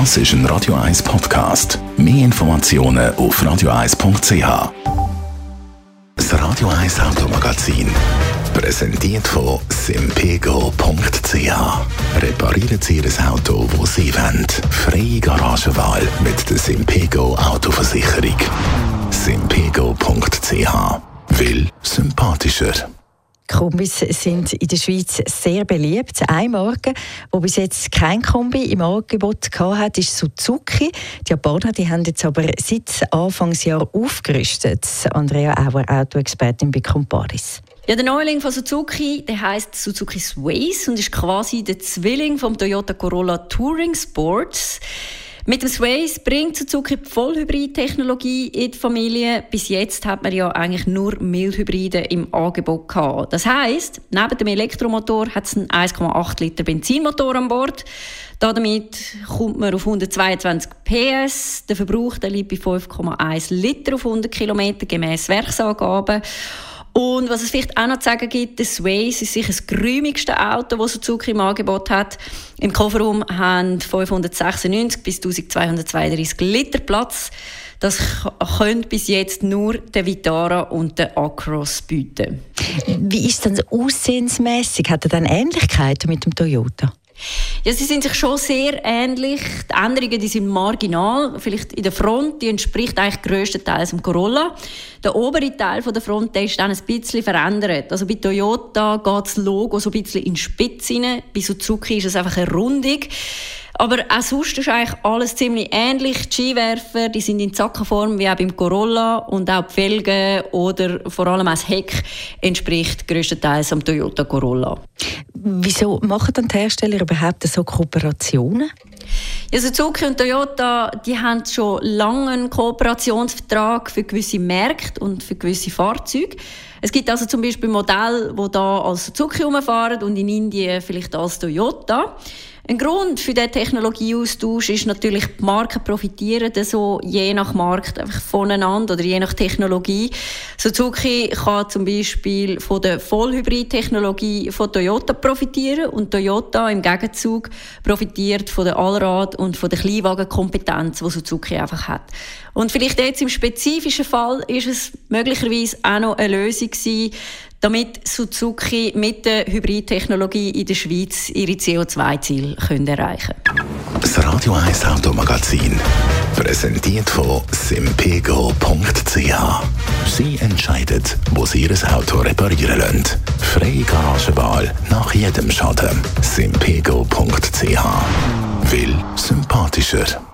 Das ist ein Radio 1 Podcast. Mehr Informationen auf radio1.ch. Das Radio 1 Automagazin. Präsentiert von simpego.ch. Reparieren Sie Ihr Auto, wo Sie wollen. Freie Garagenwahl mit der Simpego Autoversicherung. simpego.ch. Will sympathischer. Kombis sind in der Schweiz sehr beliebt. Eine Marke, die bis jetzt kein Kombi im Angebot hatte, ist Suzuki. Die Japaner die haben jetzt aber seit Anfangsjahr aufgerüstet. Andrea Auer, Autoexpertin bei Comparis. Ja, der Neuling von Suzuki, der heißt Suzuki Sways und ist quasi der Zwilling vom Toyota Corolla Touring Sports. Mit dem Sways bringt Suzuki die Vollhybrid-Technologie in die Familie. Bis jetzt hat man ja eigentlich nur Mildhybride im Angebot gehabt. Das heißt, neben dem Elektromotor hat es einen 1,8 Liter Benzinmotor an Bord. Damit kommt man auf 122 PS. Der Verbrauch der liegt bei 5,1 Liter auf 100 Kilometer gemäß Werksangaben. Und was es vielleicht auch noch zu sagen gibt, der Sways ist sicher das geräumigste Auto, das Suzuki im Angebot hat. Im Kofferraum haben 596 bis 1232 Liter Platz. Das können bis jetzt nur der Vitara und der Acros bieten. Wie ist es denn aussehensmässig? Hat er dann Ähnlichkeiten mit dem Toyota? Ja, sie sind sich schon sehr ähnlich. Die Änderungen die sind marginal. Vielleicht in der Front, die entspricht eigentlich grösstenteils dem Corolla. Der obere Teil von der Front der ist dann ein bisschen verändert. Also bei Toyota geht das Logo so ein bisschen in die Spitze rein. Bei Suzuki ist es einfach eine Rundung. Aber auch sonst ist eigentlich alles ziemlich ähnlich. Die Skiwerfer, die sind in Zackenform wie auch beim Corolla und auch die Felgen oder vor allem auch das Heck entspricht größtenteils am Toyota Corolla. Wieso machen dann die Hersteller überhaupt so Kooperationen? Ja, Suzuki und Toyota die haben schon lange einen Kooperationsvertrag für gewisse Märkte und für gewisse Fahrzeuge. Es gibt also zum Beispiel Modelle, die da als Suzuki rumfahren und in Indien vielleicht als Toyota. Ein Grund für diesen Technologieaustausch ist natürlich, die Marken profitieren so je nach Markt einfach voneinander oder je nach Technologie. Suzuki kann zum Beispiel von der Vollhybrid-Technologie von Toyota profitieren und Toyota im Gegenzug profitiert von der Allrad- und von der Kleinwagenkompetenz, die Suzuki einfach hat. Und vielleicht jetzt im spezifischen Fall ist es möglicherweise auch noch eine Lösung gewesen, damit Suzuki mit der Hybridtechnologie in der Schweiz ihre CO2-Ziele erreichen können. Das Radio 1 Automagazin, präsentiert von simpego.ch. Sie entscheidet, wo Sie Ihr Auto reparieren lassen. Freie Garagenwahl nach jedem Schaden. simpego.ch. Will sympathischer.